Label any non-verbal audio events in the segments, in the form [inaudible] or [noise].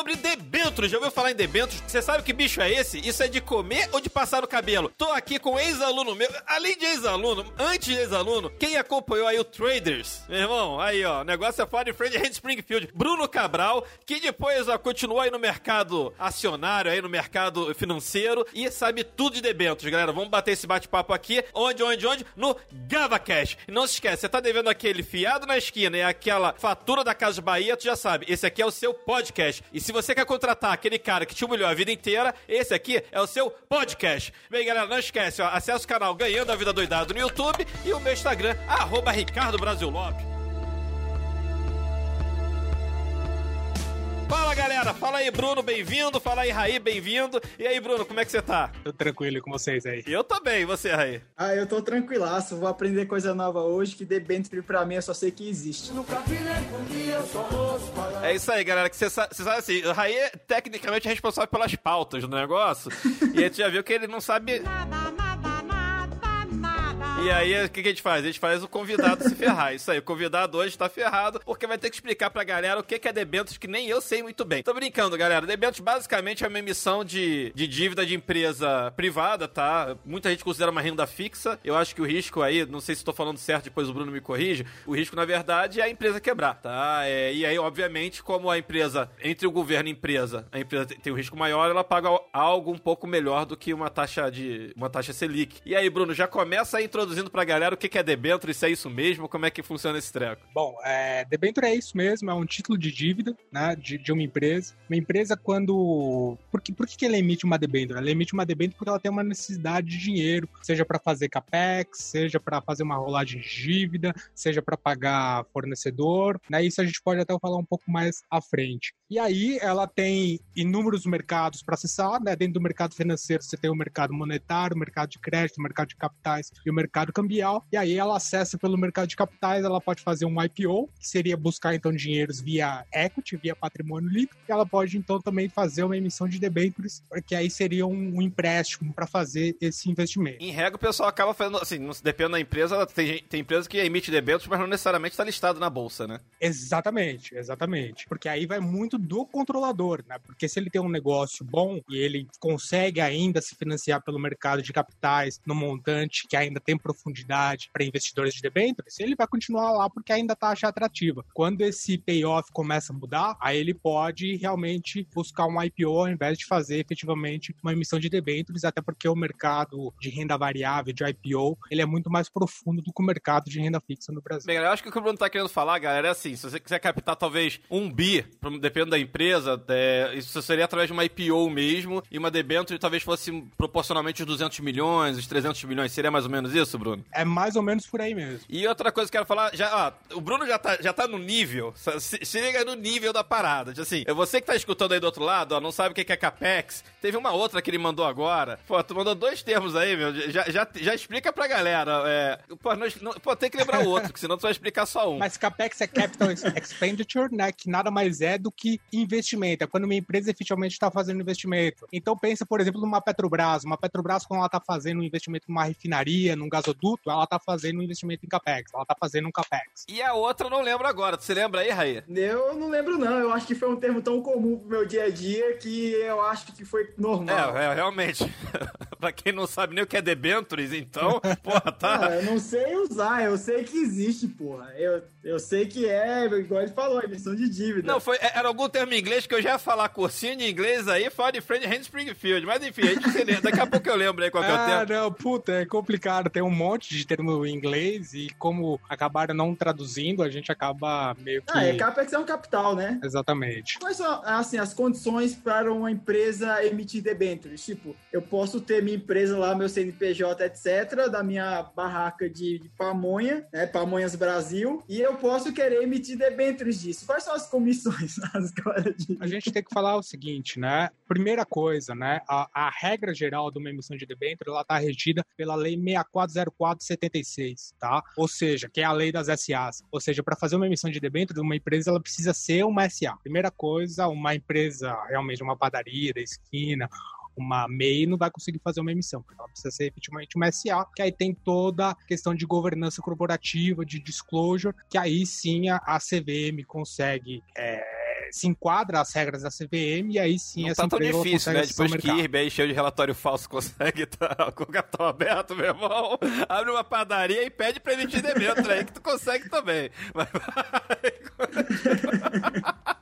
sobre debêntures. Já ouviu falar em debêntures? Você sabe que bicho é esse? Isso é de comer ou de passar no cabelo? Tô aqui com ex-aluno meu, além de ex-aluno, antes de ex-aluno, quem acompanhou aí o Traders, meu irmão, aí ó, o negócio é fora de frente [laughs] Hand Springfield, Bruno Cabral, que depois ó, continuou aí no mercado acionário, aí no mercado financeiro e sabe tudo de debêntures, galera. Vamos bater esse bate-papo aqui, onde, onde, onde? No GavaCash. E não se esquece, você tá devendo aquele fiado na esquina e aquela fatura da Casa Bahia, tu já sabe, esse aqui é o seu podcast. E se você quer contratar aquele cara que te humilhou a vida inteira, esse aqui é o seu podcast. Bem, galera, não esquece, ó, acessa o canal Ganhando a Vida Doidado no YouTube e o meu Instagram, arroba Ricardo Brasil Lopes. Fala galera, fala aí Bruno, bem-vindo, fala aí Raí, bem-vindo. E aí Bruno, como é que você tá? Tô tranquilo com vocês aí. Eu tô bem, e você Raí? Ah, eu tô tranquilaço, vou aprender coisa nova hoje, que debênture pra mim eu só sei que existe. É isso aí, galera, que você sabe, sabe assim, o Raí é tecnicamente responsável pelas pautas do negócio, [laughs] e a gente já viu que ele não sabe... E aí, o que, que a gente faz? A gente faz o convidado se ferrar. Isso aí, o convidado hoje tá ferrado, porque vai ter que explicar pra galera o que, é debêntures que nem eu sei muito bem. Tô brincando, galera. Debêntures basicamente é uma emissão de, de dívida de empresa privada, tá? Muita gente considera uma renda fixa. Eu acho que o risco aí, não sei se tô falando certo, depois o Bruno me corrige, o risco, na verdade, é a empresa quebrar, tá? É, e aí, obviamente, como a empresa, entre o governo e a empresa, a empresa tem um risco maior, ela paga algo um pouco melhor do que uma taxa de uma taxa Selic. E aí, Bruno, já começa a introduzir introduzindo pra galera o que é debênture, se é isso mesmo, como é que funciona esse treco. Bom, é, debênture é isso mesmo, é um título de dívida né, de, de uma empresa. Uma empresa quando... Por que, por que ela emite uma debênture? Ela emite uma debênture porque ela tem uma necessidade de dinheiro, seja para fazer capex, seja para fazer uma rolagem de dívida, seja para pagar fornecedor, né? Isso a gente pode até falar um pouco mais à frente. E aí ela tem inúmeros mercados para acessar, né? Dentro do mercado financeiro você tem o mercado monetário, o mercado de crédito, o mercado de capitais e o mercado cambial. E aí ela acessa pelo mercado de capitais, ela pode fazer um IPO, que seria buscar então dinheiros via equity, via patrimônio líquido. E ela pode então também fazer uma emissão de debêntures, porque aí seria um, um empréstimo para fazer esse investimento. Em regra, o pessoal acaba fazendo, assim, não depende da empresa, tem, tem empresa que emite debêntures, mas não necessariamente está listado na bolsa, né? Exatamente, exatamente. Porque aí vai muito do controlador, né? Porque se ele tem um negócio bom e ele consegue ainda se financiar pelo mercado de capitais no montante que ainda tem profundidade para investidores de debêntures, ele vai continuar lá porque ainda a taxa atrativa. Quando esse payoff começa a mudar, aí ele pode realmente buscar um IPO ao invés de fazer efetivamente uma emissão de debêntures, até porque o mercado de renda variável, de IPO, ele é muito mais profundo do que o mercado de renda fixa no Brasil. Bem, eu acho que o que o Bruno está querendo falar, galera, é assim, se você quiser captar talvez um bi, dependendo da empresa, é, isso seria através de uma IPO mesmo, e uma debênture talvez fosse proporcionalmente os 200 milhões, os 300 milhões, seria mais ou menos isso, Bruno? É mais ou menos por aí mesmo. E outra coisa que eu quero falar, já, ó, o Bruno já tá, já tá no nível, se, se liga no nível da parada, tipo assim, você que tá escutando aí do outro lado, ó, não sabe o que é CAPEX, teve uma outra que ele mandou agora, pô, tu mandou dois termos aí, meu, já, já, já explica pra galera, é, pô, não, não, pô, tem que lembrar o outro, que senão tu vai explicar só um. Mas CAPEX é Capital Expenditure, né, que nada mais é do que investimento, é quando uma empresa efetivamente está fazendo investimento. Então pensa, por exemplo, numa Petrobras, uma Petrobras quando ela está fazendo um investimento numa refinaria, num gasoduto, ela está fazendo um investimento em CAPEX, ela está fazendo um CAPEX. E a outra eu não lembro agora, você lembra aí, Raí? Eu não lembro não, eu acho que foi um termo tão comum pro meu dia a dia que eu acho que foi normal. É, é realmente. [laughs] pra quem não sabe nem o que é debentures, então, [laughs] porra, tá... Ah, eu não sei usar, eu sei que existe, porra. Eu, eu sei que é, igual ele falou, emissão de dívida. Não, foi, era algum termo em inglês que eu já ia falar cursinho de inglês aí, fora de friend Hand Springfield. Mas enfim, a gente se lembra. Daqui a pouco eu lembro aí qual que é o termo. Ah, não, puta, é complicado. Tem um monte de termo em inglês e como acabaram não traduzindo, a gente acaba meio que... Ah, é, CAPEX é um capital, né? Exatamente. Quais são, assim, as condições para uma empresa emitir debêntures? Tipo, eu posso ter minha empresa lá, meu CNPJ, etc., da minha barraca de, de pamonha, né? Pamonhas Brasil, e eu posso querer emitir debêntures disso. Quais são as comissões? [laughs] a gente tem que falar o seguinte, né? Primeira coisa, né? A, a regra geral de uma emissão de debênture, ela está regida pela Lei 640476, tá? Ou seja, que é a lei das SAs. Ou seja, para fazer uma emissão de debênture, uma empresa ela precisa ser uma SA. Primeira coisa, uma empresa, realmente uma padaria da esquina, uma MEI não vai conseguir fazer uma emissão, porque ela precisa ser efetivamente uma SA, que aí tem toda a questão de governança corporativa, de disclosure, que aí sim a, a CVM consegue. É, se enquadra as regras da CVM e aí sim não essa tá tão difícil, né? Depois que Kirby aí cheio de relatório falso consegue tá com [laughs] o cartão aberto, meu irmão, abre uma padaria e pede pra emitir dentro aí que tu consegue também. Mas [laughs]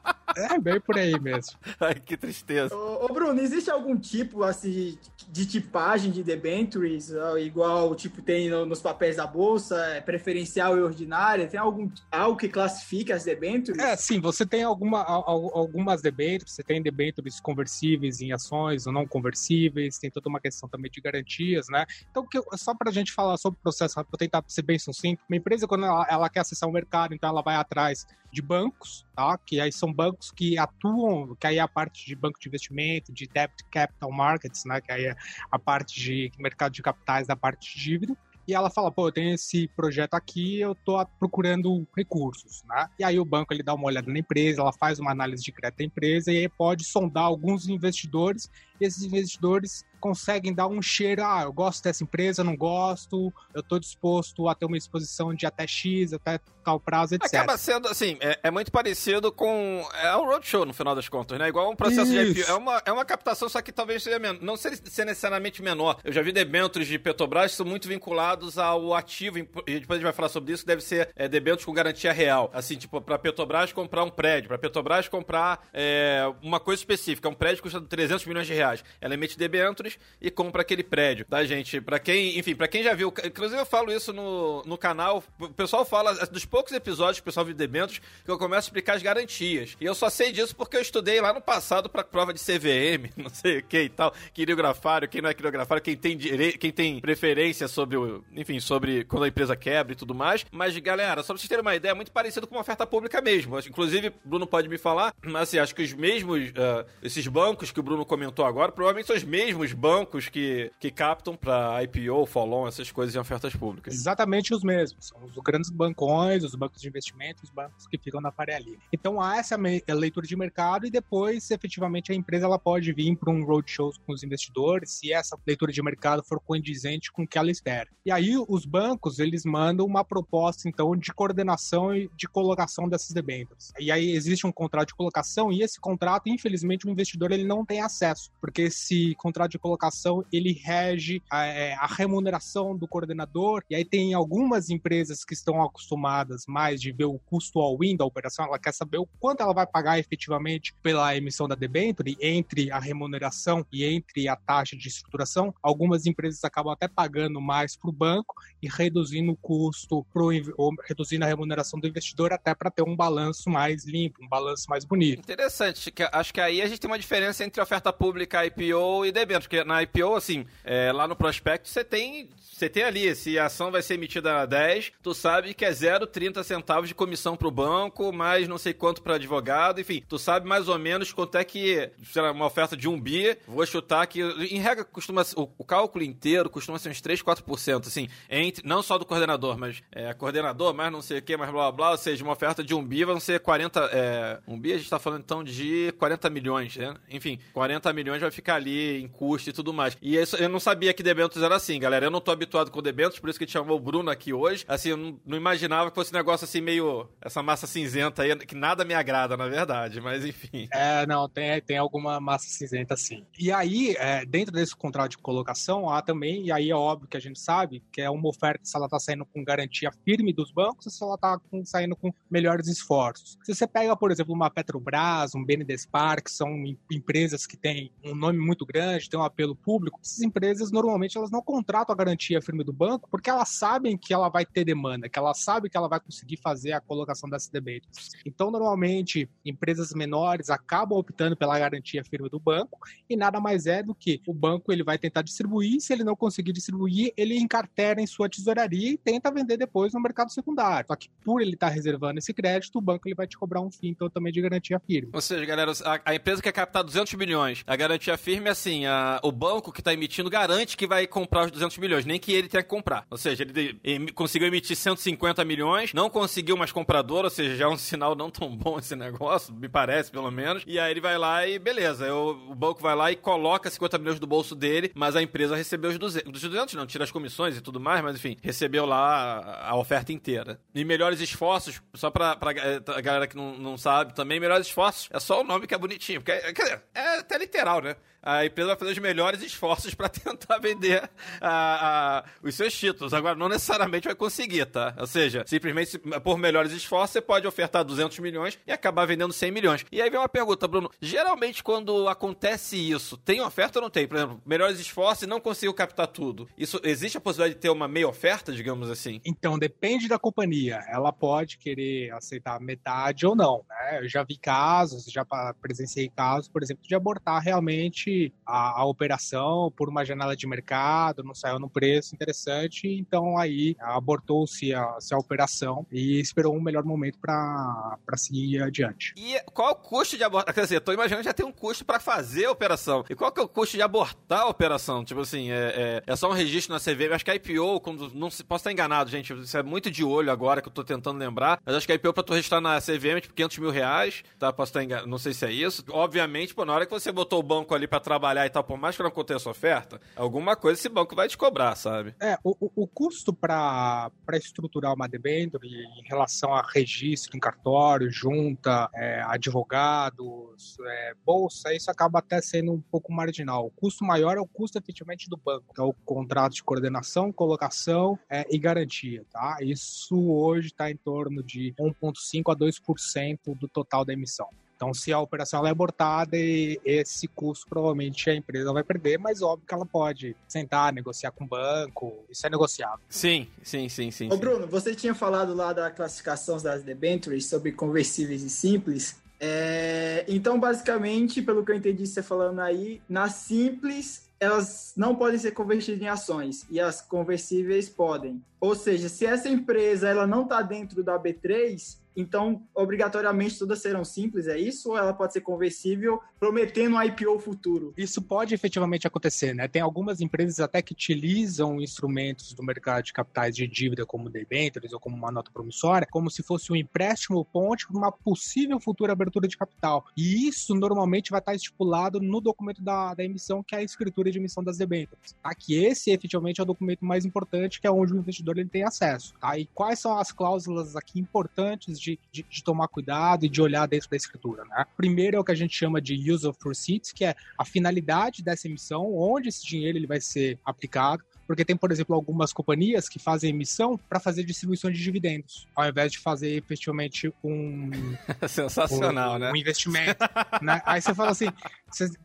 É bem por aí mesmo. [laughs] Ai, que tristeza. Ô, ô, Bruno, existe algum tipo assim de tipagem de debentures, igual tipo tem nos papéis da bolsa, é preferencial e ordinária? Tem algum algo que classifique as debentures? É, sim, você tem alguma, algumas debentures, você tem debentures conversíveis em ações ou não conversíveis, tem toda uma questão também de garantias, né? Então, que, só para a gente falar sobre o processo, para tentar ser bem sucinto, uma empresa, quando ela, ela quer acessar o mercado, então ela vai atrás de bancos, tá? Que aí são bancos que atuam, que aí é a parte de banco de investimento, de debt capital markets, né? Que aí é a parte de mercado de capitais da parte de dívida e ela fala, pô, eu tenho esse projeto aqui, eu tô procurando recursos, né? E aí o banco ele dá uma olhada na empresa, ela faz uma análise de crédito da empresa e aí pode sondar alguns investidores, esses investidores conseguem dar um cheiro, ah, eu gosto dessa empresa, não gosto, eu estou disposto a ter uma exposição de até X, até tal prazo, etc. Acaba sendo, assim, é, é, muito parecido com... É um roadshow, no final das contas, né? Igual um processo Isso. de IPO. É uma, é uma captação, só que talvez seja menor. Não ser, ser necessariamente menor. Eu já vi debêntures de Petrobras que são muito vinculados ao ativo, e depois a gente vai falar sobre isso, deve ser é, debêntures com garantia real. Assim, tipo, para Petrobras comprar um prédio, para Petrobras comprar é, uma coisa específica, um prédio custa 300 milhões de reais. Ela emite debêntures e compra aquele prédio, tá, gente? Para quem, enfim, para quem já viu, inclusive eu falo isso no, no canal, o pessoal fala dos poucos episódios que o pessoal viu debentos que eu começo a explicar as garantias. E eu só sei disso porque eu estudei lá no passado para prova de CVM, [laughs] não sei o que e tal, quiriografário, quem não é quiriografário, quem tem quem tem preferência sobre o, enfim, sobre quando a empresa quebra e tudo mais. Mas galera, só pra vocês terem uma ideia, é muito parecido com uma oferta pública mesmo. Inclusive, Bruno pode me falar, mas assim, acho que os mesmos uh, esses bancos que o Bruno comentou agora, provavelmente são os mesmos bancos que, que captam para IPO, follow essas coisas em ofertas públicas. Exatamente os mesmos. São os grandes bancões, os bancos de investimento, os bancos que ficam na ali. Então há essa leitura de mercado e depois, efetivamente, a empresa ela pode vir para um roadshow com os investidores se essa leitura de mercado for condizente com o que ela espera. E aí os bancos, eles mandam uma proposta, então, de coordenação e de colocação dessas debêntures. E aí existe um contrato de colocação e esse contrato, infelizmente, o investidor ele não tem acesso, porque esse contrato de colocação ele rege a, é, a, remuneração do coordenador. E aí tem algumas empresas que estão acostumadas mais de ver o custo ao win da operação, ela quer saber o quanto ela vai pagar efetivamente pela emissão da debenture entre a remuneração e entre a taxa de estruturação. Algumas empresas acabam até pagando mais para o banco e reduzindo o custo, pro, ou reduzindo a remuneração do investidor até para ter um balanço mais limpo, um balanço mais bonito. Interessante, acho que aí a gente tem uma diferença entre oferta pública, IPO e debênture, porque na IPO, assim, é, lá no prospecto você tem, você tem ali, se a ação vai ser emitida a 10, tu sabe que é 0,30 centavos de comissão pro banco, mais não sei quanto para advogado, enfim, tu sabe mais ou menos quanto é que, será uma oferta de um bi, vou chutar que, em regra, costuma, o, o cálculo inteiro costuma ser uns 3, 4%, assim, entre, não só do coordenador, mas é, coordenador, mais não sei o que, mais blá blá blá, ou seja, uma oferta de um bi vão ser 40, é, um bi a gente tá falando então de 40 milhões, né? Enfim, 40 milhões vai ficar ali em custo e tudo mais. E isso, eu não sabia que debêntures era assim, galera. Eu não tô habituado com debêntures, por isso que gente chamou o Bruno aqui hoje. Assim, eu não, não, imaginava que fosse um negócio assim meio. Essa massa cinzenta aí, que nada me agrada, na verdade, mas enfim. É, não, tem, tem alguma massa cinzenta sim. E aí, é, dentro desse contrato de colocação, há também, e aí é óbvio que a gente sabe, que é uma oferta se ela tá saindo com garantia firme dos bancos se ela tá com, saindo com melhores esforços. Se você pega, por exemplo, uma Petrobras, um BNDES Park, são empresas que têm um nome muito grande, tem um apelo público, essas empresas normalmente elas não contratam a garantia firme do banco porque elas sabem que ela vai ter demanda, que ela sabe que ela vai conseguir fazer a colocação das debêntures. Então, normalmente, empresas menores acabam optando pela garantia firme do banco e nada mais é do que o banco ele vai tentar distribuir, se ele não conseguir distribuir, ele encartera em sua tesouraria e tenta vender depois no mercado secundário. Só que por ele estar reservando esse crédito, o banco ele vai te cobrar um fim então também de garantia firme. Ou seja, galera, a, a empresa quer captar 200 milhões. A garantia firme é assim, a, o banco que está emitindo garante que vai comprar os 200 milhões, nem que ele tenha que comprar. Ou seja, ele, ele conseguiu emitir 150 milhões, não conseguiu mais comprador, ou seja, já é um [laughs] sinal não tão bom esse negócio, me parece pelo menos. E aí ele vai lá e beleza, eu, o banco vai lá e coloca 50 milhões do bolso dele, mas a empresa recebeu os 200. Dos 200 não, tira as comissões e tudo mais, mas enfim, recebeu lá a, a oferta inteira. E melhores esforços, só pra, eh, a galera que não, não sabe também, melhores esforços é só o nome que é bonitinho, porque, quer dizer, é até literal, né? Florida a empresa vai fazer os melhores esforços para [laughs] tentar vender a, a, os seus títulos. Agora, não necessariamente vai conseguir, tá? Ou seja, simplesmente por melhores esforços, você pode ofertar 200 milhões e acabar vendendo 100 milhões. E aí vem uma pergunta, Bruno. Geralmente, quando acontece isso, tem oferta ou não tem? Por exemplo, melhores esforços e não conseguiu captar tudo. Isso Existe a possibilidade de ter uma meia oferta, digamos assim? Então, depende da companhia. Ela pode querer aceitar metade ou não, né? Eu já vi casos, já presenciei casos, por exemplo, de abortar realmente a, a operação por uma janela de mercado, não saiu no preço interessante, então aí abortou-se a, a operação e esperou um melhor momento para seguir adiante. E qual o custo de abortar? Quer dizer, tô imaginando que já tem um custo para fazer a operação. E qual que é o custo de abortar a operação? Tipo assim, é, é, é só um registro na CVM. Acho que a IPO, quando, não posso estar enganado, gente, isso é muito de olho agora que eu tô tentando lembrar, mas acho que a IPO para tu registrar na CVM é tipo 500 mil reais, tá? Posso estar enganado, não sei se é isso. Obviamente, pô, na hora que você botou o banco ali para trabalhar e tal, por mais que não aconteça oferta, alguma coisa esse banco vai te cobrar, sabe? É, o, o custo para estruturar uma debênture em relação a registro em cartório, junta, é, advogados, é, bolsa, isso acaba até sendo um pouco marginal. O custo maior é o custo efetivamente do banco, que é o contrato de coordenação, colocação é, e garantia, tá? Isso hoje está em torno de 1,5% a 2% do total da emissão. Então, se a operação é abortada, esse custo provavelmente a empresa vai perder, mas óbvio que ela pode sentar, negociar com o banco, isso é negociável. Sim, sim, sim, sim. Ô, Bruno, você tinha falado lá da classificação das debentures sobre conversíveis e simples. É... Então, basicamente, pelo que eu entendi você falando aí, na simples elas não podem ser convertidas em ações e as conversíveis podem. Ou seja, se essa empresa ela não está dentro da B3, então, obrigatoriamente todas serão simples, é isso? Ou ela pode ser conversível, prometendo um IPO futuro? Isso pode efetivamente acontecer, né? Tem algumas empresas até que utilizam instrumentos do mercado de capitais de dívida, como debêntures ou como uma nota promissória, como se fosse um empréstimo ponte para uma possível futura abertura de capital. E isso normalmente vai estar estipulado no documento da, da emissão, que é a escritura de emissão das debêntures. Tá? Que esse efetivamente é o documento mais importante, que é onde o investidor ele tem acesso. Tá? E quais são as cláusulas aqui importantes de de, de, de, tomar cuidado e de olhar dentro da escritura. Né? Primeiro é o que a gente chama de use of receipts, que é a finalidade dessa emissão, onde esse dinheiro ele vai ser aplicado porque tem, por exemplo, algumas companhias que fazem emissão para fazer distribuição de dividendos, ao invés de fazer efetivamente um [laughs] sensacional, um, né? Um investimento. [laughs] né? Aí você fala assim,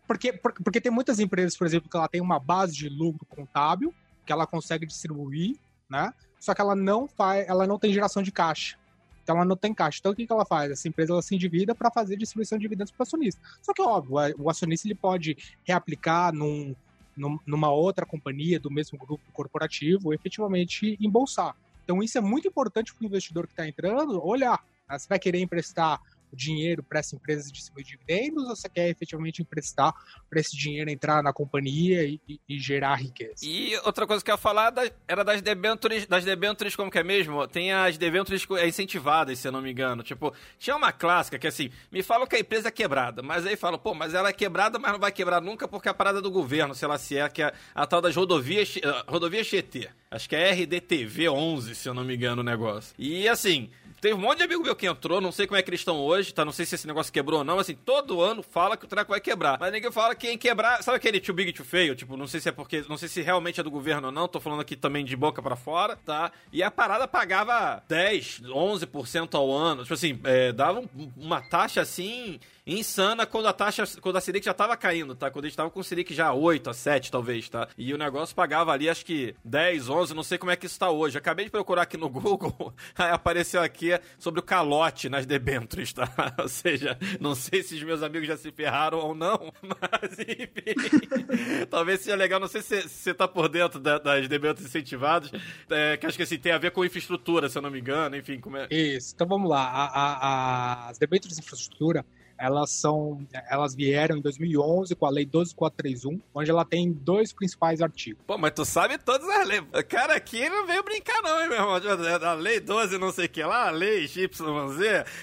porque, porque tem muitas empresas, por exemplo, que ela tem uma base de lucro contábil que ela consegue distribuir, né? Só que ela não faz, ela não tem geração de caixa. Então ela não tem caixa. Então o que, que ela faz? Essa empresa ela se endivida para fazer distribuição de dividendos para o acionista. Só que, óbvio, o acionista ele pode reaplicar num, num, numa outra companhia do mesmo grupo corporativo, efetivamente embolsar. Então isso é muito importante para o investidor que está entrando olhar. Né? Você vai querer emprestar dinheiro para essa empresa distribuir dividendos ou você quer efetivamente emprestar para esse dinheiro entrar na companhia e, e, e, gerar riqueza? E outra coisa que eu ia falar da, era das debêntures, das debêntures como que é mesmo? Tem as debêntures incentivadas, se eu não me engano. Tipo, tinha uma clássica que assim, me falam que a empresa é quebrada, mas aí falam, pô, mas ela é quebrada, mas não vai quebrar nunca porque é a parada do governo, sei lá se é, que é a tal das rodovias, rodovias GT. Acho que é RDTV 11, se eu não me engano o negócio. E assim, Teve um monte de amigo meu que entrou, não sei como é que eles estão hoje, tá? Não sei se esse negócio quebrou ou não, mas assim, todo ano fala que o treco vai quebrar. Mas ninguém fala que em quebrar. Sabe aquele too big to fail? Tipo, não sei se é porque. Não sei se realmente é do governo ou não, tô falando aqui também de boca para fora, tá? E a parada pagava 10, 11% ao ano. Tipo assim, é, dava uma taxa assim insana quando a taxa, quando a Selic já tava caindo, tá? Quando a gente tava com o Selic já 8 a 7, talvez, tá? E o negócio pagava ali, acho que 10, 11, não sei como é que isso tá hoje. Acabei de procurar aqui no Google, [laughs] aí apareceu aqui sobre o calote nas debêntures, tá? [laughs] Ou seja, não sei se os meus amigos já se ferraram ou não, [laughs] mas enfim. talvez seja legal, não sei se você tá por dentro da, das debêntures incentivadas, é, que acho que assim, tem a ver com infraestrutura, se eu não me engano, enfim. Como é... Isso, então vamos lá. A, a, a, as debêntures de infraestrutura, elas são, elas vieram em 2011 com a lei 12431, onde ela tem dois principais artigos. Pô, mas tu sabe todas as leis. Cara aqui não veio brincar não, hein, meu irmão? A lei 12 não sei o que lá, a lei XYZ,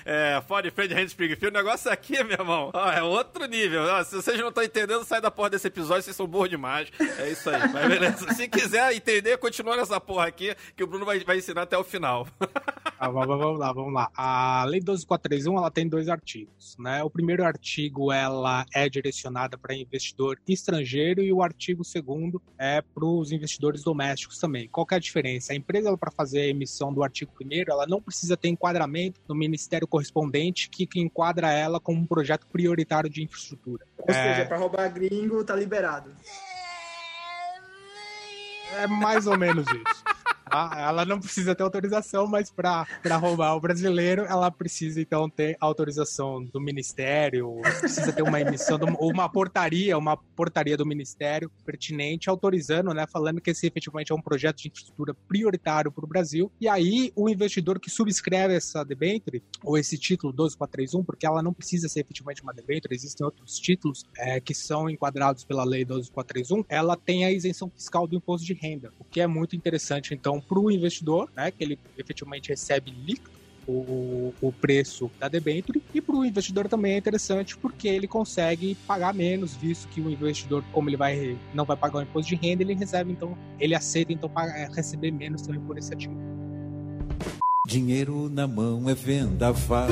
é, Ford Fred Hand Springfield, o negócio aqui, meu irmão, ó, é outro nível. Ó, se vocês não estão entendendo, sai da porra desse episódio, vocês são burros demais. É isso aí, mas beleza. Se quiser entender, continua nessa porra aqui, que o Bruno vai, vai ensinar até o final. [laughs] ah, vamos lá, vamos lá. A lei 12431, ela tem dois artigos, né? O primeiro artigo ela é direcionada para investidor estrangeiro e o artigo segundo é para os investidores domésticos também. Qual é a diferença? A empresa para fazer a emissão do artigo primeiro, ela não precisa ter enquadramento no ministério correspondente que, que enquadra ela como um projeto prioritário de infraestrutura. Ou é... seja, para roubar gringo tá liberado. É mais ou menos isso. Tá? Ela não precisa ter autorização, mas para roubar o brasileiro, ela precisa então ter autorização do Ministério, precisa ter uma emissão, uma portaria, uma portaria do Ministério pertinente autorizando, né, falando que esse efetivamente é um projeto de infraestrutura prioritário para o Brasil. E aí o investidor que subscreve essa debenture ou esse título 12431, porque ela não precisa ser efetivamente uma debenture, existem outros títulos é, que são enquadrados pela lei 12431, ela tem a isenção fiscal do imposto de renda, o que é muito interessante então para o investidor, né, que ele efetivamente recebe líquido o, o preço da debenture e para o investidor também é interessante porque ele consegue pagar menos, visto que o investidor, como ele vai não vai pagar o imposto de renda, ele recebe então ele aceita então pagar, receber menos também por esse ativo. Dinheiro na mão é vendaval.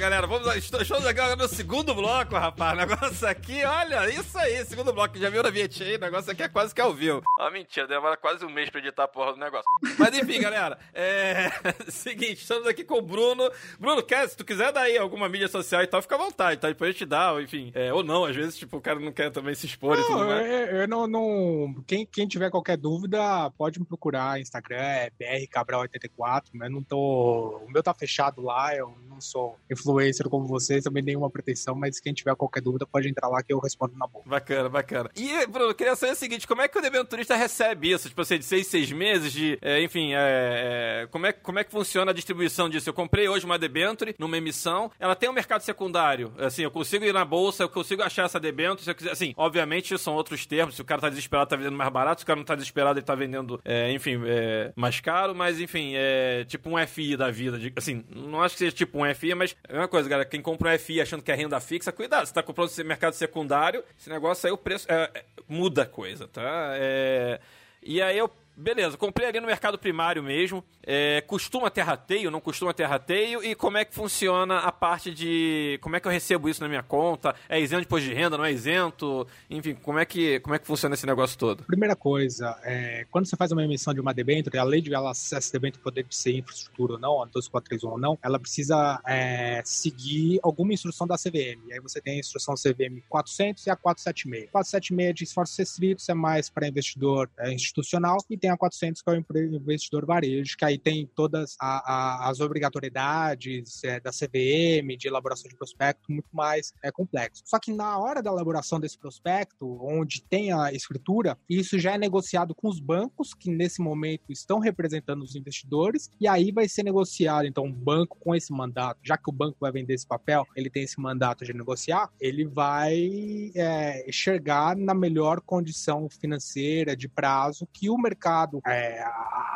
Galera, vamos lá. Estamos agora no segundo bloco, rapaz. Negócio aqui, olha, isso aí, segundo bloco. Já viu na Viet aí? O negócio aqui é quase que ao vivo. Ah, mentira, demora quase um mês pra editar a porra do negócio. Mas enfim, galera, é. [laughs] Seguinte, estamos aqui com o Bruno. Bruno, quer, se tu quiser dar aí alguma mídia social e tal, fica à vontade, tá? Depois eu te dá, ou, enfim. É, ou não, às vezes, tipo, o cara não quer também se expor não, e tudo mais. Eu, eu não. não... Quem, quem tiver qualquer dúvida, pode me procurar. Instagram é brcabral84, mas não tô. O meu tá fechado lá, eu não sou influencer como vocês, também nenhuma pretensão, mas quem tiver qualquer dúvida pode entrar lá que eu respondo na boa. Bacana, bacana. E, Bruno, queria saber o seguinte, como é que o debenturista recebe isso? Tipo assim, de seis, seis meses, de, é, enfim, é, é, como, é, como é que funciona a distribuição disso? Eu comprei hoje uma debenture numa emissão, ela tem um mercado secundário, assim, eu consigo ir na bolsa, eu consigo achar essa debenture, se eu quiser, assim, obviamente são outros termos, se o cara tá desesperado, tá vendendo mais barato, se o cara não tá desesperado, ele tá vendendo, é, enfim, é, mais caro, mas, enfim, é tipo um FI da vida, assim, não acho que seja tipo um FI, mas uma coisa, galera, quem compra um FI achando que é renda fixa, cuidado, você tá comprando mercado secundário, esse negócio aí, o preço é, é, muda a coisa, tá? É, e aí eu Beleza, comprei ali no mercado primário mesmo. É, costuma ter rateio, não costuma ter rateio? E como é que funciona a parte de. Como é que eu recebo isso na minha conta? É isento de imposto de renda, não é isento? Enfim, como é que, como é que funciona esse negócio todo? Primeira coisa, é, quando você faz uma emissão de uma debênture, a lei de ela, essa debênture poder ser infraestrutura ou não, a 12431 ou não, ela precisa é, seguir alguma instrução da CVM. Aí você tem a instrução CVM 400 e a 476. 476 é de esforços restritos, é mais para investidor é, institucional, e tem a 400, que é o investidor varejo, que aí tem todas a, a, as obrigatoriedades é, da CVM, de elaboração de prospecto, muito mais é, complexo. Só que na hora da elaboração desse prospecto, onde tem a escritura, isso já é negociado com os bancos, que nesse momento estão representando os investidores, e aí vai ser negociado, então, um banco com esse mandato, já que o banco vai vender esse papel, ele tem esse mandato de negociar, ele vai é, enxergar na melhor condição financeira, de prazo, que o mercado mercado é,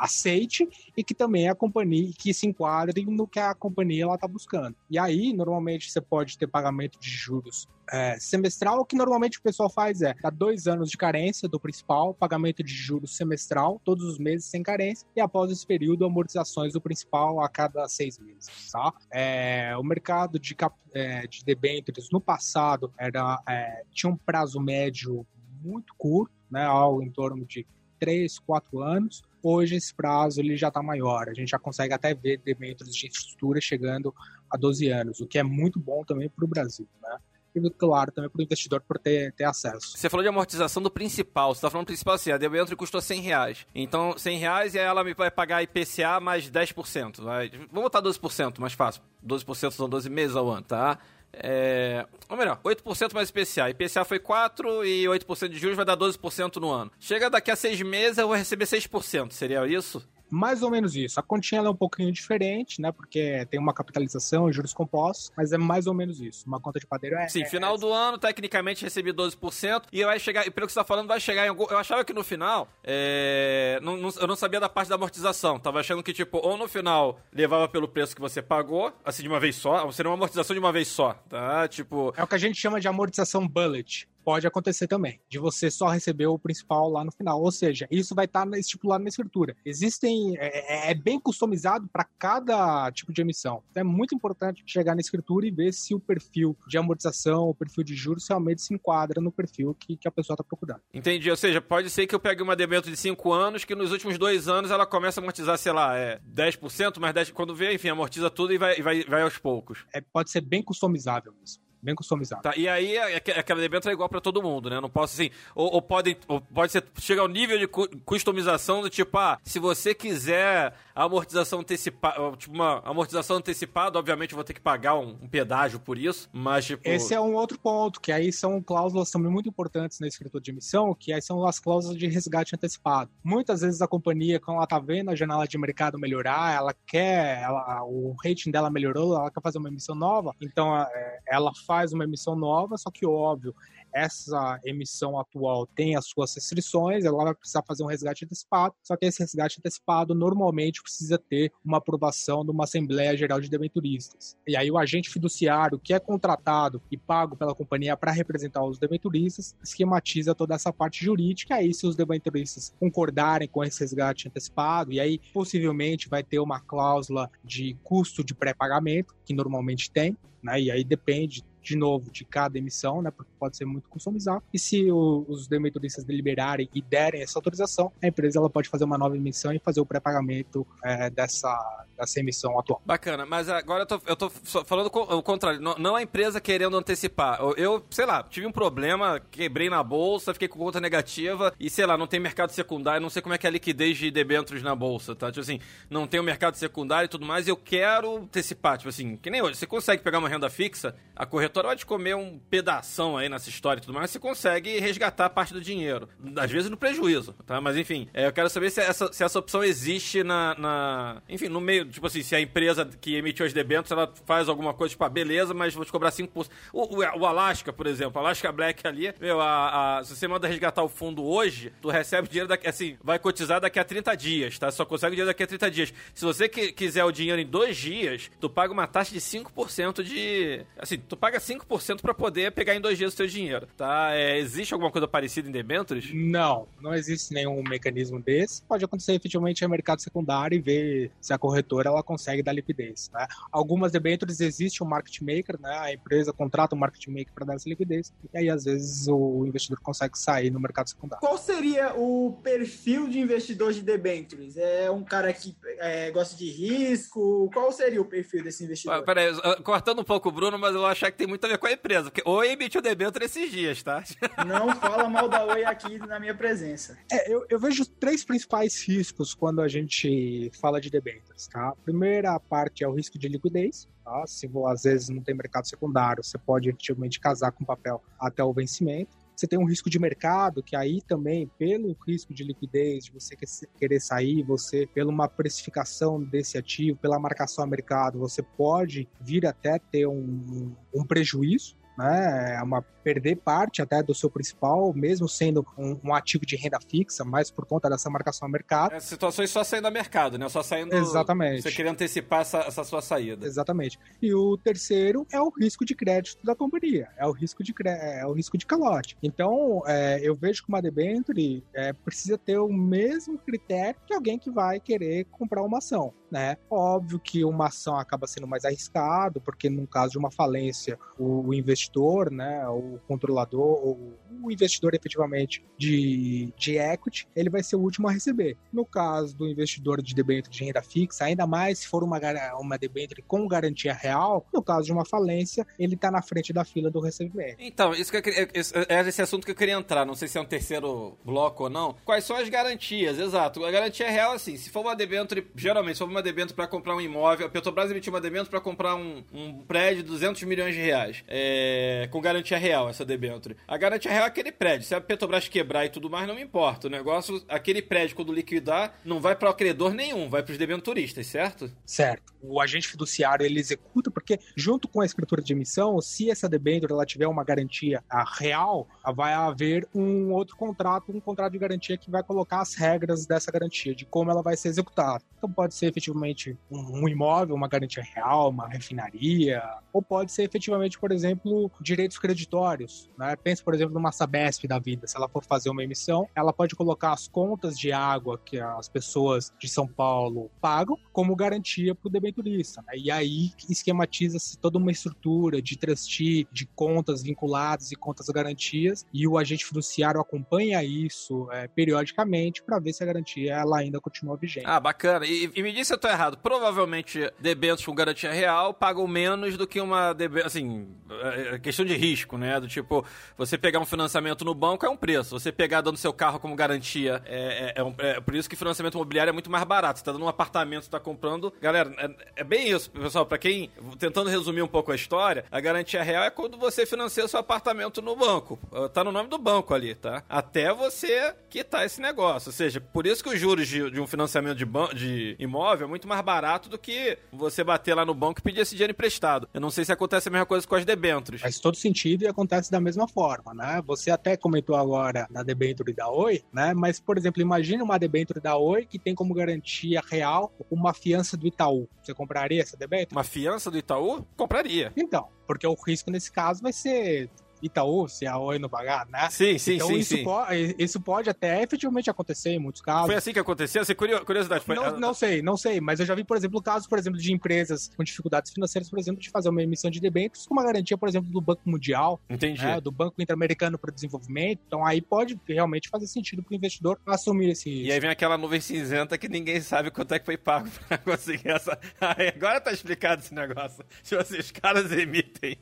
aceite e que também a companhia que se enquadre no que a companhia está buscando. E aí, normalmente, você pode ter pagamento de juros é, semestral, o que normalmente o pessoal faz é dar dois anos de carência do principal, pagamento de juros semestral, todos os meses sem carência, e após esse período, amortizações do principal a cada seis meses. Tá? É, o mercado de, cap, é, de debêntures no passado era, é, tinha um prazo médio muito curto, né, algo em torno de 3, 4 anos. Hoje esse prazo ele já está maior. A gente já consegue até ver debêntures de infraestrutura chegando a 12 anos, o que é muito bom também para o Brasil, né? E, claro, também para o investidor por ter, ter acesso. Você falou de amortização do principal. Você está falando do principal assim, a debênture custou 100 reais. Então, 100 reais e ela vai pagar IPCA mais 10%. Vai. Vamos botar 12%, mais fácil. 12% são 12 meses ao ano, tá? É, ou melhor, 8% mais IPCA. IPCA foi 4 e 8% de juros vai dar 12% no ano. Chega daqui a 6 meses eu vou receber 6%. Seria isso? Mais ou menos isso. A continha é um pouquinho diferente, né? Porque tem uma capitalização e juros compostos, mas é mais ou menos isso. Uma conta de padeiro é. Sim, é, final é... do ano, tecnicamente recebi 12%, e vai chegar, e pelo que você tá falando, vai chegar em algum. Eu achava que no final. É... Não, não, eu não sabia da parte da amortização. Tava achando que, tipo, ou no final levava pelo preço que você pagou, assim, de uma vez só, ou seria uma amortização de uma vez só, tá? Tipo. É o que a gente chama de amortização bullet pode acontecer também, de você só receber o principal lá no final. Ou seja, isso vai estar estipulado na escritura. Existem. É, é, é bem customizado para cada tipo de emissão. Então é muito importante chegar na escritura e ver se o perfil de amortização, o perfil de juros, realmente se enquadra no perfil que, que a pessoa está procurando. Entendi. Ou seja, pode ser que eu pegue uma debênture de 5 anos, que nos últimos dois anos ela começa a amortizar, sei lá, é 10%, mais 10%, quando vê, enfim, amortiza tudo e vai, vai, vai aos poucos. É, pode ser bem customizável isso bem customizado. Tá, e aí aquela debênture é igual para todo mundo, né? Não posso assim, ou, ou pode, ou pode ser chega ao nível de customização do tipo, ah, se você quiser amortização antecipada, tipo uma amortização antecipada, obviamente eu vou ter que pagar um, um, pedágio por isso, mas tipo Esse é um outro ponto, que aí são cláusulas também muito importantes na escritura de emissão, que aí são as cláusulas de resgate antecipado. Muitas vezes a companhia, quando ela tá vendo a janela de mercado melhorar, ela quer, ela, o rating dela melhorou, ela quer fazer uma emissão nova, então é, ela faz uma emissão nova, só que óbvio, essa emissão atual tem as suas restrições, ela vai precisar fazer um resgate antecipado, só que esse resgate antecipado normalmente precisa ter uma aprovação de uma Assembleia Geral de Debenturistas. E aí o agente fiduciário que é contratado e pago pela companhia para representar os debenturistas esquematiza toda essa parte jurídica, aí se os debenturistas concordarem com esse resgate antecipado, e aí possivelmente vai ter uma cláusula de custo de pré-pagamento, que normalmente tem, né? E aí depende de novo, de cada emissão, né? Porque pode ser muito customizado. E se o, os debenturistas deliberarem e derem essa autorização, a empresa ela pode fazer uma nova emissão e fazer o pré-pagamento é, dessa, dessa emissão atual. Bacana, mas agora eu tô, eu tô falando o contrário, não, a empresa querendo antecipar. Eu, eu, sei lá, tive um problema, quebrei na bolsa, fiquei com conta negativa e, sei lá, não tem mercado secundário, não sei como é que é a liquidez de debêntures na bolsa, tá? Tipo assim, não tem o mercado secundário e tudo mais, eu quero antecipar, tipo assim, que nem hoje, você consegue pegar uma renda fixa, a corretora te comer um pedação aí nessa história e tudo mais, você consegue resgatar parte do dinheiro. Às vezes no prejuízo, tá? Mas enfim, é, eu quero saber se essa, se essa opção existe na, na, Enfim, no meio, tipo assim, se a empresa que emitiu as debêntures, ela faz alguma coisa, tipo, ah, beleza, mas vou te cobrar 5%. O, o, o Alaska, por exemplo, o Alaska Black ali, meu, a, a, se você manda resgatar o fundo hoje, tu recebe dinheiro daqui, assim, vai cotizar daqui a 30 dias, tá? Só consegue dinheiro daqui a 30 dias. Se você que, quiser o dinheiro em dois dias, tu paga uma taxa de 5% de. Assim, tu paga 5% para poder pegar em dois dias o seu dinheiro, tá? É, existe alguma coisa parecida em debêntures? Não, não existe nenhum mecanismo desse. Pode acontecer efetivamente no mercado secundário e ver se a corretora ela consegue dar liquidez, né? Algumas debêntures existe um market maker, né? A empresa contrata um market maker para dar essa liquidez e aí às vezes o investidor consegue sair no mercado secundário. Qual seria o perfil de investidor de debêntures? É um cara que é, gosta de risco? Qual seria o perfil desse investidor? Ah, peraí, cortando um pouco o Bruno, mas eu acho que tem muito a ver com a empresa, porque Oi emitiu debênture esses dias, tá? [laughs] Não fala mal da Oi aqui na minha presença. É, eu, eu vejo três principais riscos quando a gente fala de debêntures, tá? A primeira parte é o risco de liquidez, tá? Se às vezes não tem mercado secundário, você pode efetivamente casar com o papel até o vencimento. Você tem um risco de mercado, que aí também, pelo risco de liquidez, de você querer sair, você, pela uma precificação desse ativo, pela marcação a mercado, você pode vir até ter um, um prejuízo né? É uma perder parte até do seu principal, mesmo sendo um, um, ativo de renda fixa, mas por conta dessa marcação a mercado. É, situações só saindo a mercado, né? Só saindo. Exatamente. Você queria antecipar essa, essa sua saída. Exatamente. E o terceiro é o risco de crédito da companhia, é o risco de é o risco de calote. Então, é, eu vejo que uma debenture é, precisa ter o mesmo critério que alguém que vai querer comprar uma ação né? Óbvio que uma ação acaba sendo mais arriscado, porque no caso de uma falência, o, investidor, né, o controlador, o, o investidor efetivamente de, de equity, ele vai ser o último a receber. No caso do investidor de debênture de renda fixa, ainda mais se for uma, uma debênture com garantia real, no caso de uma falência, ele está na frente da fila do recebimento. Então, isso que eu, esse, é esse assunto que eu queria entrar, não sei se é um terceiro bloco ou não. Quais são as garantias? Exato. A garantia real, assim, se for uma debênture, geralmente, se for uma debênture para comprar um imóvel, a Petrobras emitiu uma debênture para comprar um, um prédio de 200 milhões de reais, é, com garantia real, essa debênture. A garantia real é aquele prédio. Se a Petrobras quebrar e tudo mais, não me importa. O negócio, aquele prédio, quando liquidar, não vai para o acreedor nenhum, vai para os debenturistas, certo? Certo. O agente fiduciário, ele executa, porque junto com a escritura de emissão, se essa debênture ela tiver uma garantia real, vai haver um outro contrato, um contrato de garantia que vai colocar as regras dessa garantia, de como ela vai ser executada. Então pode ser efetivamente um, um imóvel, uma garantia real, uma refinaria, ou pode ser efetivamente, por exemplo, direitos creditórios. Né? Pensa, por exemplo, numa Sabesp da vida. Se ela for fazer uma emissão, ela pode colocar as contas de água que as pessoas de São Paulo pagam como garantia para o debenturista. Né? E aí esquematiza-se toda uma estrutura de trustee, de contas vinculadas e contas garantias, e o agente fiduciário acompanha isso é, periodicamente para ver se a garantia ela ainda continua vigente. Ah, bacana. E, e me diz se eu estou errado. Provavelmente debêntures com garantia real pagam menos do que uma assim, é, é questão de risco, né? Do tipo, você pegar um financiamento no banco é um preço. Você pegar dando seu carro como garantia é, é, é, um, é por isso que financiamento imobiliário é muito mais barato. Você tá dando um apartamento, tá comprando. Galera, é, é bem isso, pessoal. Para quem tentando resumir um pouco a história, a garantia real é quando você financia seu apartamento no banco. Tá no nome do banco ali, tá? Até você quitar esse negócio. Ou seja, por isso que os juros de, de um financiamento de, de imóvel é muito mais barato do que você bater lá no banco e pedir esse dinheiro emprestado. Eu não sei se acontece a mesma coisa com as debêntures. Faz todo sentido e acontece da mesma forma, né? Você até comentou agora da debênture da Oi, né? Mas, por exemplo, imagine uma debênture da Oi que tem como garantia real uma fiança do Itaú. Você compraria essa debênture? Uma fiança do Itaú? Compraria. Então, porque o risco nesse caso vai ser Itaú, se a Oi não pagar, né? Sim, sim, então, sim, isso, sim. Pode, isso pode até efetivamente acontecer em muitos casos. Foi assim que aconteceu? Você curiosidade? Foi... Não, não sei, não sei, mas eu já vi, por exemplo, casos, por exemplo, de empresas com dificuldades financeiras, por exemplo, de fazer uma emissão de debêntures com uma garantia, por exemplo, do Banco Mundial, Entendi. Né, do Banco Interamericano para o Desenvolvimento. Então aí pode realmente fazer sentido para o investidor assumir esse risco. E aí vem aquela nuvem cinzenta que ninguém sabe quanto é que foi pago [laughs] para conseguir essa. Aí agora tá explicado esse negócio. Se os caras emitem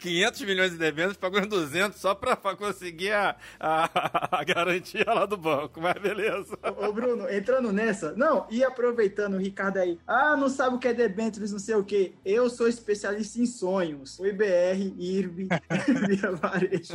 500 milhões de debêntures, pagam 200 só pra, conseguir a, a, a, garantia lá do banco, mas beleza. Ô, ô, Bruno, entrando nessa, não, e aproveitando o Ricardo aí, ah, não sabe o que é debêntures, não sei o que, eu sou especialista em sonhos, o IBR, IRB, [laughs] Via Varejo.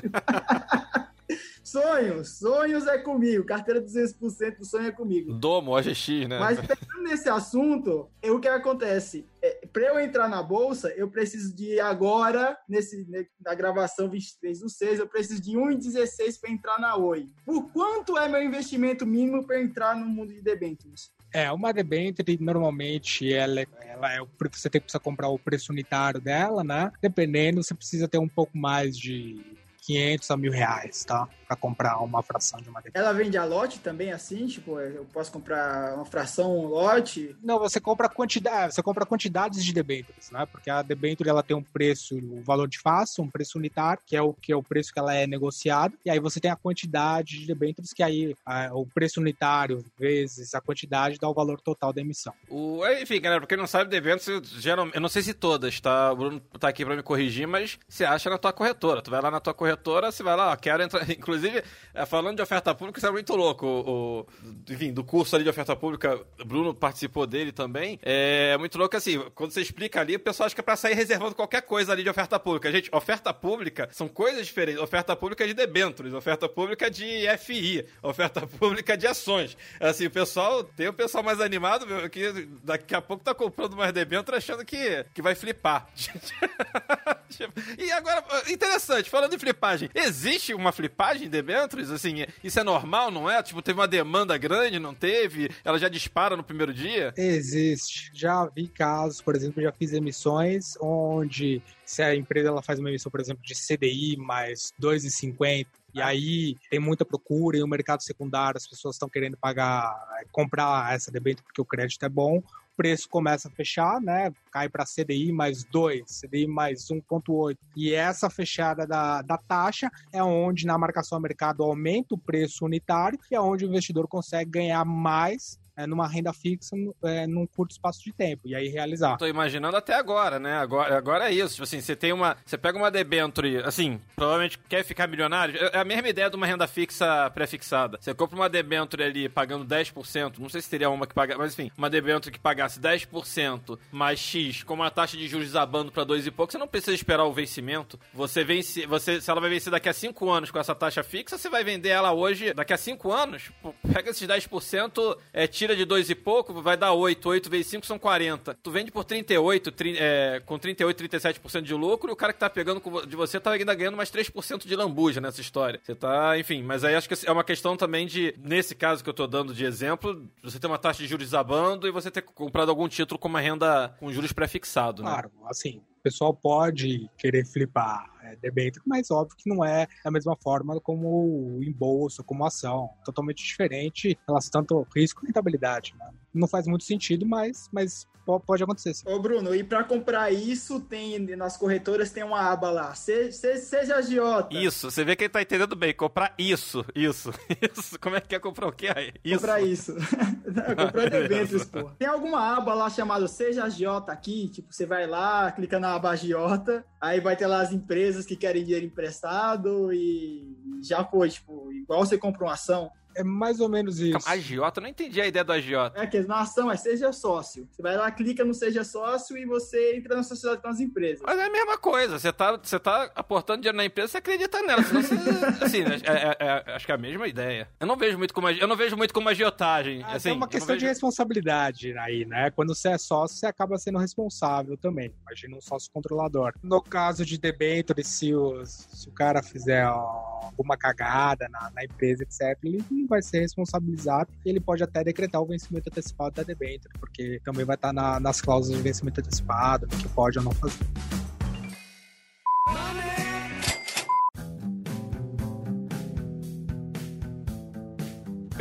Sonhos, sonhos é comigo. Carteira 200% do sonho é comigo. Domo, OGX, né? Mas pensando nesse assunto, o que acontece? É, para eu entrar na bolsa, eu preciso de agora, nesse, na gravação 23 do 6, eu preciso de 1,16 para entrar na Oi. Por quanto é meu investimento mínimo para entrar no mundo de debêntures? É, uma debênture, normalmente, ela, ela é, você tem que comprar o preço unitário dela, né? Dependendo, você precisa ter um pouco mais de 500 a mil reais, tá? para comprar uma fração de uma debênture. Ela vende a lote também, assim? Tipo, eu posso comprar uma fração, um lote? Não, você compra quantidade, você compra quantidades de debêntures, né? Porque a debênture ela tem um preço, o um valor de face, um preço unitário, que é o que é o preço que ela é negociada, e aí você tem a quantidade de debêntures que aí a, o preço unitário vezes a quantidade dá o valor total da emissão. O, enfim, galera, pra quem não sabe, debêntures, geralmente, eu não sei se todas, tá? O Bruno tá aqui para me corrigir, mas você acha na tua corretora. Tu vai lá na tua corretora, você vai lá, ó, quero entrar, [laughs] inclusive é, falando de oferta pública, isso é muito louco. O, o, enfim, do curso ali de oferta pública, Bruno participou dele também. É muito louco assim, quando você explica ali, o pessoal acha que é pra sair reservando qualquer coisa ali de oferta pública. Gente, oferta pública são coisas diferentes. Oferta pública de debêntures, oferta pública de FI, oferta [laughs] pública de ações. Assim, o pessoal, tem o pessoal mais animado que daqui a pouco tá comprando mais debênture achando que, que vai flipar. [laughs] e agora, interessante, falando em flipagem, existe uma flipagem debêntures? Assim, isso é normal, não é? Tipo, teve uma demanda grande, não teve? Ela já dispara no primeiro dia? Existe. Já vi casos, por exemplo, já fiz emissões onde se a empresa ela faz uma emissão, por exemplo, de CDI mais 2,50 e aí tem muita procura e o mercado secundário, as pessoas estão querendo pagar, comprar essa debênture porque o crédito é bom preço começa a fechar, né? Cai para CDI mais 2, CDI mais 1,8. E essa fechada da, da taxa é onde na marcação a mercado aumenta o preço unitário e é onde o investidor consegue ganhar mais é, numa renda fixa é, num curto espaço de tempo e aí realizar. Tô imaginando até agora, né? Agora, agora é isso. Tipo assim, você tem uma. Você pega uma debenture, assim, provavelmente quer ficar milionário. É, é a mesma ideia de uma renda fixa pré-fixada. Você compra uma debenture ali pagando 10%, não sei se teria uma que paga, mas enfim, uma debenture que pagasse 10% mais X, com uma taxa de juros desabando para dois e pouco, você não precisa esperar o vencimento. Você vence, você, se ela vai vencer daqui a 5 anos com essa taxa fixa, você vai vender ela hoje, daqui a 5 anos, pega esses 10%, é, tira de dois e pouco, vai dar 8. 8 vezes 5 são 40. Tu vende por 38, tri, é, com 38, 37% de lucro, e o cara que tá pegando de você tá ainda ganhando mais 3% de lambuja nessa história. Você tá, enfim, mas aí acho que é uma questão também de, nesse caso que eu tô dando de exemplo, você ter uma taxa de juros desabando e você ter comprado algum título com uma renda com juros pré-fixado, né? Claro, assim, o pessoal pode querer flipar é, debênture, mas óbvio que não é da mesma forma como em bolsa, como ação. Totalmente diferente, elas tanto risco e rentabilidade. Né? Não faz muito sentido, mas, mas pode acontecer. Sim. Ô, Bruno, e para comprar isso, tem nas corretoras tem uma aba lá. Se, se, seja agiota. Isso, você vê que ele tá entendendo bem. Comprar isso, isso, [laughs] isso. Como é que é comprar o quê aí? Isso. Comprar isso. [laughs] comprar debêntures, pô. Tem alguma aba lá chamada Seja Agiota aqui? Tipo, você vai lá, clica na aba Agiota, aí vai ter lá as empresas que querem dinheiro emprestado e já foi, tipo, igual você compra uma ação. É mais ou menos isso. Calma, agiota? Eu não entendi a ideia do agiota. É que na ação é seja sócio. Você vai lá, clica no seja sócio e você entra na sociedade com as empresas. Mas é a mesma coisa. Você tá, você tá aportando dinheiro na empresa, você acredita nela. Senão você, [laughs] assim, é, é, é, acho que é a mesma ideia. Eu não vejo muito como, eu não vejo muito como agiotagem. Ah, assim, é uma questão vejo... de responsabilidade aí, né? Quando você é sócio, você acaba sendo responsável também. Imagina um sócio controlador. No caso de debênture, se, se o cara fizer alguma cagada na, na empresa, etc., ele vai ser responsabilizado e ele pode até decretar o vencimento antecipado da debênture, porque também vai estar na, nas cláusulas de vencimento antecipado, que pode ou não fazer.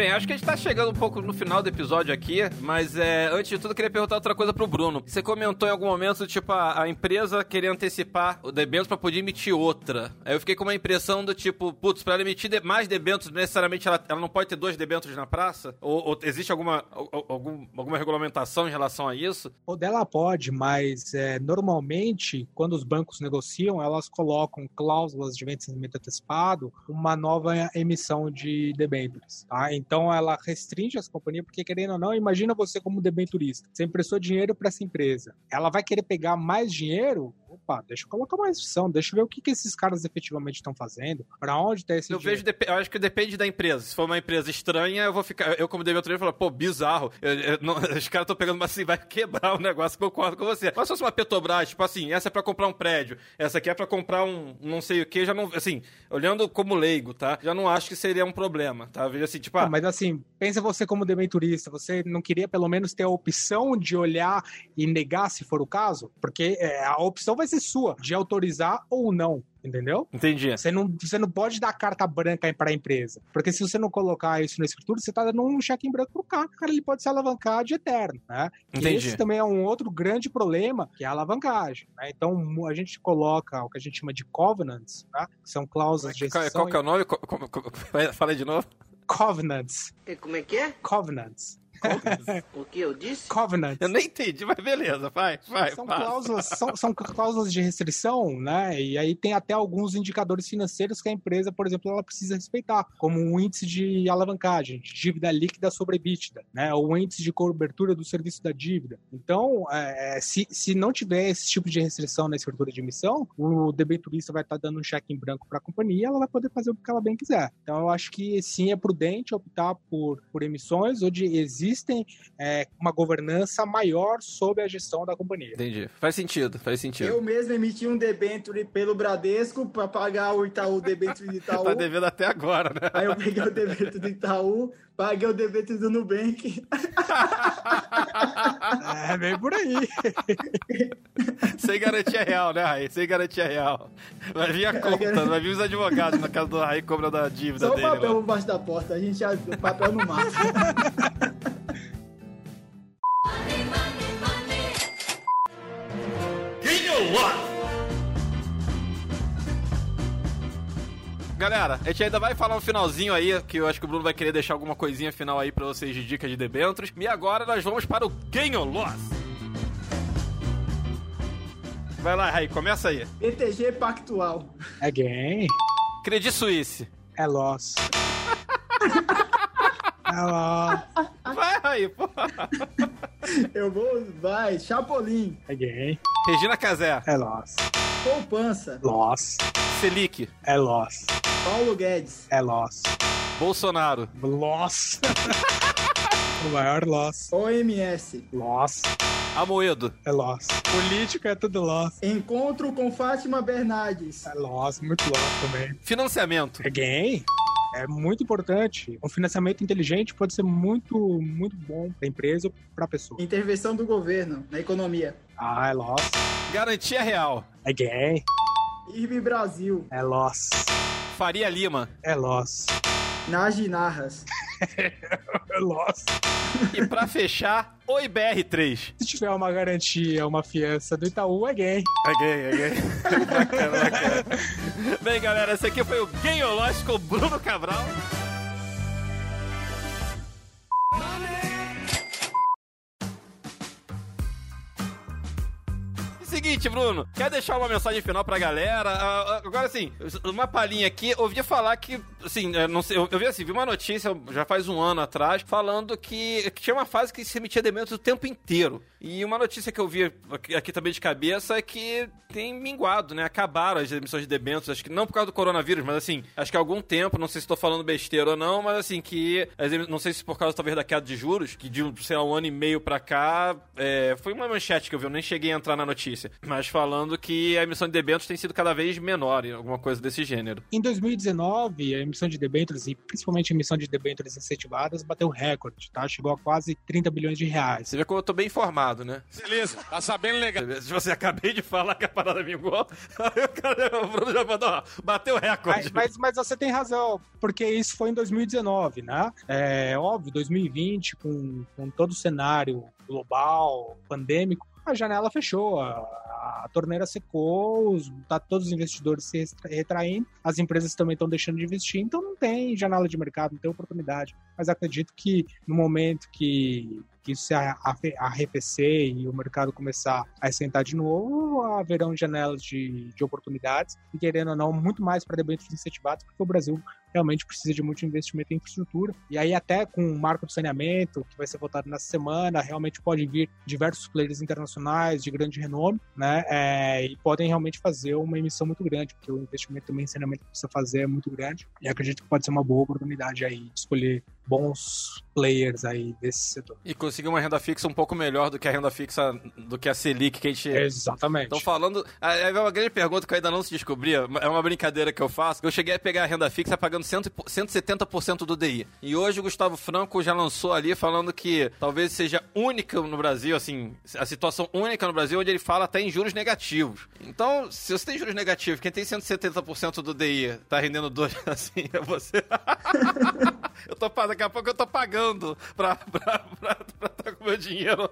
Bem, acho que a gente tá chegando um pouco no final do episódio aqui, mas é, antes de tudo, eu queria perguntar outra coisa pro Bruno. Você comentou em algum momento, tipo, a, a empresa querer antecipar o debênture pra poder emitir outra. Aí eu fiquei com uma impressão do tipo, putz, pra ela emitir de, mais debêntures, necessariamente ela, ela, não pode ter dois debêntures na praça? Ou, ou existe alguma, algum, alguma regulamentação em relação a isso? O dela pode, mas é, normalmente, quando os bancos negociam, elas colocam cláusulas de vencimento antecipado, uma nova emissão de debêntures, tá? Então ela restringe as companhias, porque querendo ou não, imagina você como debenturista. Você emprestou dinheiro para essa empresa. Ela vai querer pegar mais dinheiro? Opa, deixa eu colocar uma restrição, deixa eu ver o que, que esses caras efetivamente estão fazendo, para onde tá esse eu dinheiro. Vejo, eu acho que depende da empresa. Se for uma empresa estranha, eu vou ficar. Eu, como debenturista, falo, pô, bizarro. Eu, eu, não, [laughs] os caras estão pegando, mas assim, vai quebrar o negócio, concordo com você. Mas se fosse uma Petrobras, tipo assim, essa é para comprar um prédio, essa aqui é para comprar um não sei o que, já não. Assim, olhando como leigo, tá? Já não acho que seria um problema, tá? Veja assim, tipo, ah, mas assim, pensa você como debenturista, você não queria pelo menos ter a opção de olhar e negar se for o caso? Porque é, a opção vai ser sua, de autorizar ou não. Entendeu? Entendi. Você não, você não pode dar carta branca para a empresa. Porque se você não colocar isso na escritura, você está dando um cheque em branco pro cara. O cara ele pode se alavancar de eterno, né? Entendi. E esse também é um outro grande problema, que é a alavancagem. Né? Então, a gente coloca o que a gente chama de covenants, né? que são cláusulas de Qual, qual que é o nome? [laughs] Fala de novo. Covenants. Como é que é? Covenants. [laughs] o que eu disse? Covenant. Eu nem entendi, mas beleza, vai, vai. São cláusulas, são, são, cláusulas de restrição, né? E aí tem até alguns indicadores financeiros que a empresa, por exemplo, ela precisa respeitar, como o índice de alavancagem, de dívida líquida sobre EBITDA, né? Ou o índice de cobertura do serviço da dívida. Então, é, se, se não tiver esse tipo de restrição na escritura de emissão, o debenturista vai estar dando um cheque em branco para a companhia e ela vai poder fazer o que ela bem quiser. Então, eu acho que sim, é prudente optar por, por emissões onde existe existem é, uma governança maior sobre a gestão da companhia. Entendi. Faz sentido, faz sentido. Eu mesmo emiti um debenture pelo Bradesco para pagar o Itaú, o debenture do [laughs] Itaú. tá devendo até agora, né? Aí eu peguei o debenture do Itaú, Paguei o débito do Nubank. [laughs] é, bem por aí. [laughs] Sem garantia real, né, Raí? Sem garantia real. Vai vir a conta, vai vir os advogados na casa do Raí cobrando a dívida Só dele. Só o papel lá. embaixo da porta, a gente já o papel no máximo. [laughs] Quem you what? Galera, a gente ainda vai falar um finalzinho aí, que eu acho que o Bruno vai querer deixar alguma coisinha final aí pra vocês de dicas de debêntures. E agora nós vamos para o or Loss. Vai lá, Raí, começa aí. BTG Pactual. É gain. Credit Suisse. É loss. [laughs] é loss. Vai, Raí, porra. Eu vou, vai, Chapolin. É gain. Regina Casé. É loss. Poupança. Loss. Selic. É loss. Paulo Guedes. É loss. Bolsonaro. Loss. [laughs] o maior loss. OMS. Loss. Amoedo. É loss. Política é tudo loss. Encontro com Fátima Bernardes. É loss, muito loss também. Financiamento. É gain. É muito importante. Um financiamento inteligente pode ser muito, muito bom para a empresa ou para a pessoa. Intervenção do governo na economia. Ah, é loss. Garantia Real. É gain. IRB Brasil. É loss. Faria Lima. É loss. Naginarras. [laughs] É loss. E pra fechar, Oi BR3. Se tiver uma garantia, uma fiança do Itaú, é gain. É gay, é gay. [laughs] bacana, bacana. Bem, galera, esse aqui foi o Game or Loss com o Bruno Cabral. Seguinte, Bruno, quer deixar uma mensagem final pra galera? Ah, ah, agora, assim, uma palhinha aqui, ouvi falar que, assim, eu não sei, eu, vi assim, vi uma notícia já faz um ano atrás, falando que, que tinha uma fase que se emitia dementos o tempo inteiro. E uma notícia que eu vi aqui, também de cabeça é que tem minguado, né? Acabaram as emissões de debentos, acho que não por causa do coronavírus, mas assim, acho que há algum tempo, não sei se estou falando besteira ou não, mas assim, que, não sei se por causa talvez da queda de juros, que de, sei lá, um ano e meio pra cá, é, foi uma manchete que eu vi, eu nem cheguei a entrar na notícia, mas falando que a emissão de debentos tem sido cada vez menor, alguma coisa desse gênero. Em 2019, a emissão de debêntures, e principalmente a emissão de debêntures incentivadas, bateu recorde, tá? Chegou a quase 30 bilhões de reais. Você vê como eu tô bem informado, né? Beleza, tá sabendo legal. Se você acabei de falar que a parada vingou, aí [laughs] o cara, o Bruno já mandou, ó, bateu recorde. Mas, mas, mas você tem razão, porque isso foi em 2019, né? É óbvio, 2020, com, com todo o cenário global, pandêmico, a janela fechou, a, a torneira secou, os, tá todos os investidores se retraindo, as empresas também estão deixando de investir, então não tem janela de mercado, não tem oportunidade. Mas acredito que no momento que, que isso se arre- arrefecer e o mercado começar a assentar de novo, haverão janelas de, de oportunidades, e querendo ou não, muito mais para debêntures incentivados, porque o Brasil realmente precisa de muito investimento em infraestrutura. E aí, até com o marco do saneamento, que vai ser votado nessa semana, realmente pode vir diversos players internacionais de grande renome, né? É, e podem realmente fazer uma emissão muito grande, porque o investimento também em saneamento que precisa fazer é muito grande. E acredito que pode ser uma boa oportunidade aí de escolher bons players aí desse setor. E conseguir uma renda fixa um pouco melhor do que a renda fixa, do que a Selic que a gente... Exatamente. Estão falando. É uma grande pergunta que eu ainda não se descobria. É uma brincadeira que eu faço. Eu cheguei a pegar a renda fixa pagando 100 e po- 170% do DI. E hoje o Gustavo Franco já lançou ali falando que talvez seja única no Brasil, assim, a situação única no Brasil, onde ele fala até em juros negativos. Então, se você tem juros negativos, quem tem 170% do DI tá rendendo dois, [laughs] assim, é você. [laughs] eu tô, daqui a pouco eu tô pagando pra [laughs] estar tá com meu dinheiro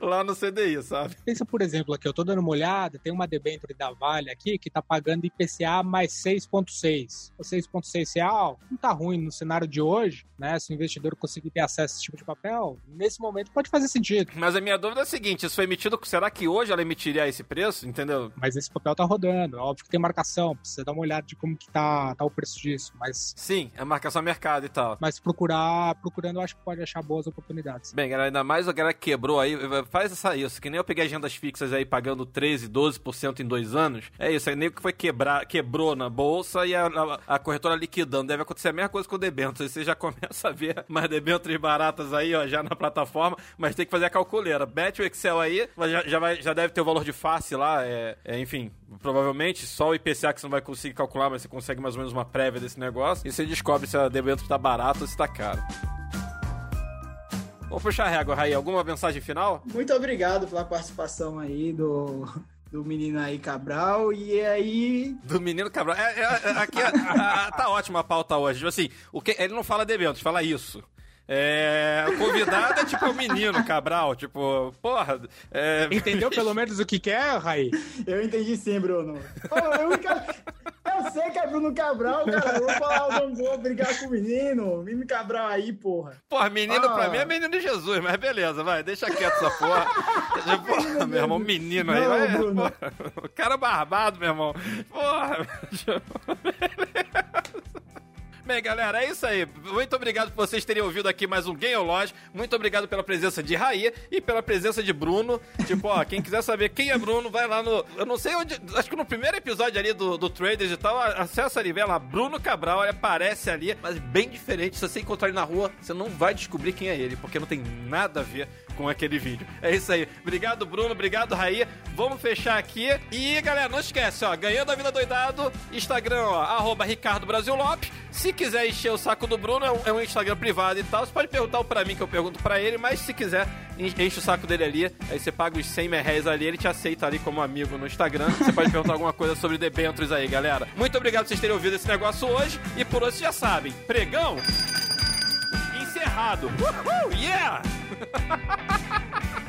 lá no CDI, sabe? Pensa, por exemplo, aqui, eu tô dando uma olhada, tem uma debênture da Vale aqui que tá pagando IPCA mais 6,6. O 6,6 real não tá ruim no cenário de hoje, né? Se o investidor conseguir ter acesso a esse tipo de papel, nesse momento pode fazer sentido. Mas a minha dúvida é a seguinte: isso foi emitido. Será que hoje ela emitiria esse preço? Entendeu? Mas esse papel tá rodando. É óbvio que tem marcação, precisa dar uma olhada de como que tá, tá o preço disso. Mas, Sim, é marcação mercado e tal. Mas procurar, procurando, eu acho que pode achar boas oportunidades. Bem, galera, ainda mais a galera que quebrou aí, faz essa isso, que nem eu peguei agendas fixas aí pagando 13, 12% em dois anos. É isso, aí nem que foi quebrar, quebrou na bolsa e a, a- a corretora liquidando. Deve acontecer a mesma coisa com o debênture. Aí Você já [laughs] começa a ver mais debêntures baratas aí, ó, já na plataforma, mas tem que fazer a calculeira. Mete o Excel aí, já, já, vai, já deve ter o valor de face lá, é, é, enfim, provavelmente só o IPCA que você não vai conseguir calcular, mas você consegue mais ou menos uma prévia desse negócio e você descobre se a debênture tá barato ou se tá caro. Vou puxar a régua, Raí. Alguma mensagem final? Muito obrigado pela participação aí do, do menino aí Cabral. E aí, Do menino Cabral. É, é, é, aqui a- [laughs] a- tá ótima a pauta hoje. Tipo assim, o que, ele não fala de eventos, fala isso. É, o convidado é tipo o menino Cabral, tipo, porra. É, Entendeu pelo menos o que quer, Raí? eu entendi sim, Bruno. Eu, eu você que é Bruno Cabral, cara. Eu vou falar, eu não vou brigar com o menino. Menino Cabral aí, porra. Porra, menino Ah. pra mim é menino de Jesus, mas beleza, vai, deixa quieto essa porra. Deixa- Porra, meu irmão, menino aí, Não, vai. Bruno. porra. o cara barbado, meu irmão. Porra. Bem, galera, é isso aí. Muito obrigado por vocês terem ouvido aqui mais um Game Lodge. Muito obrigado pela presença de Raí e pela presença de Bruno. Tipo, ó, quem quiser saber quem é Bruno, vai lá no. Eu não sei onde. Acho que no primeiro episódio ali do, do Traders e tal, acessa ali, vê lá, Bruno Cabral, ele aparece ali, mas bem diferente. Se você encontrar ele na rua, você não vai descobrir quem é ele, porque não tem nada a ver com aquele vídeo. É isso aí. Obrigado, Bruno. Obrigado, Raí. Vamos fechar aqui. E, galera, não esquece, ó, ganhando a vida doidado, Instagram, ó, arroba Ricardo Brasil Lopes. Se quiser encher o saco do Bruno, é um, é um Instagram privado e tal. Você pode perguntar pra mim que eu pergunto pra ele, mas se quiser, en- enche o saco dele ali. Aí você paga os 100 mil reais ali, ele te aceita ali como amigo no Instagram. Você pode perguntar alguma coisa sobre debentures aí, galera. Muito obrigado por vocês terem ouvido esse negócio hoje. E por hoje, vocês já sabem, pregão encerrado. Uhul, yeah! [laughs]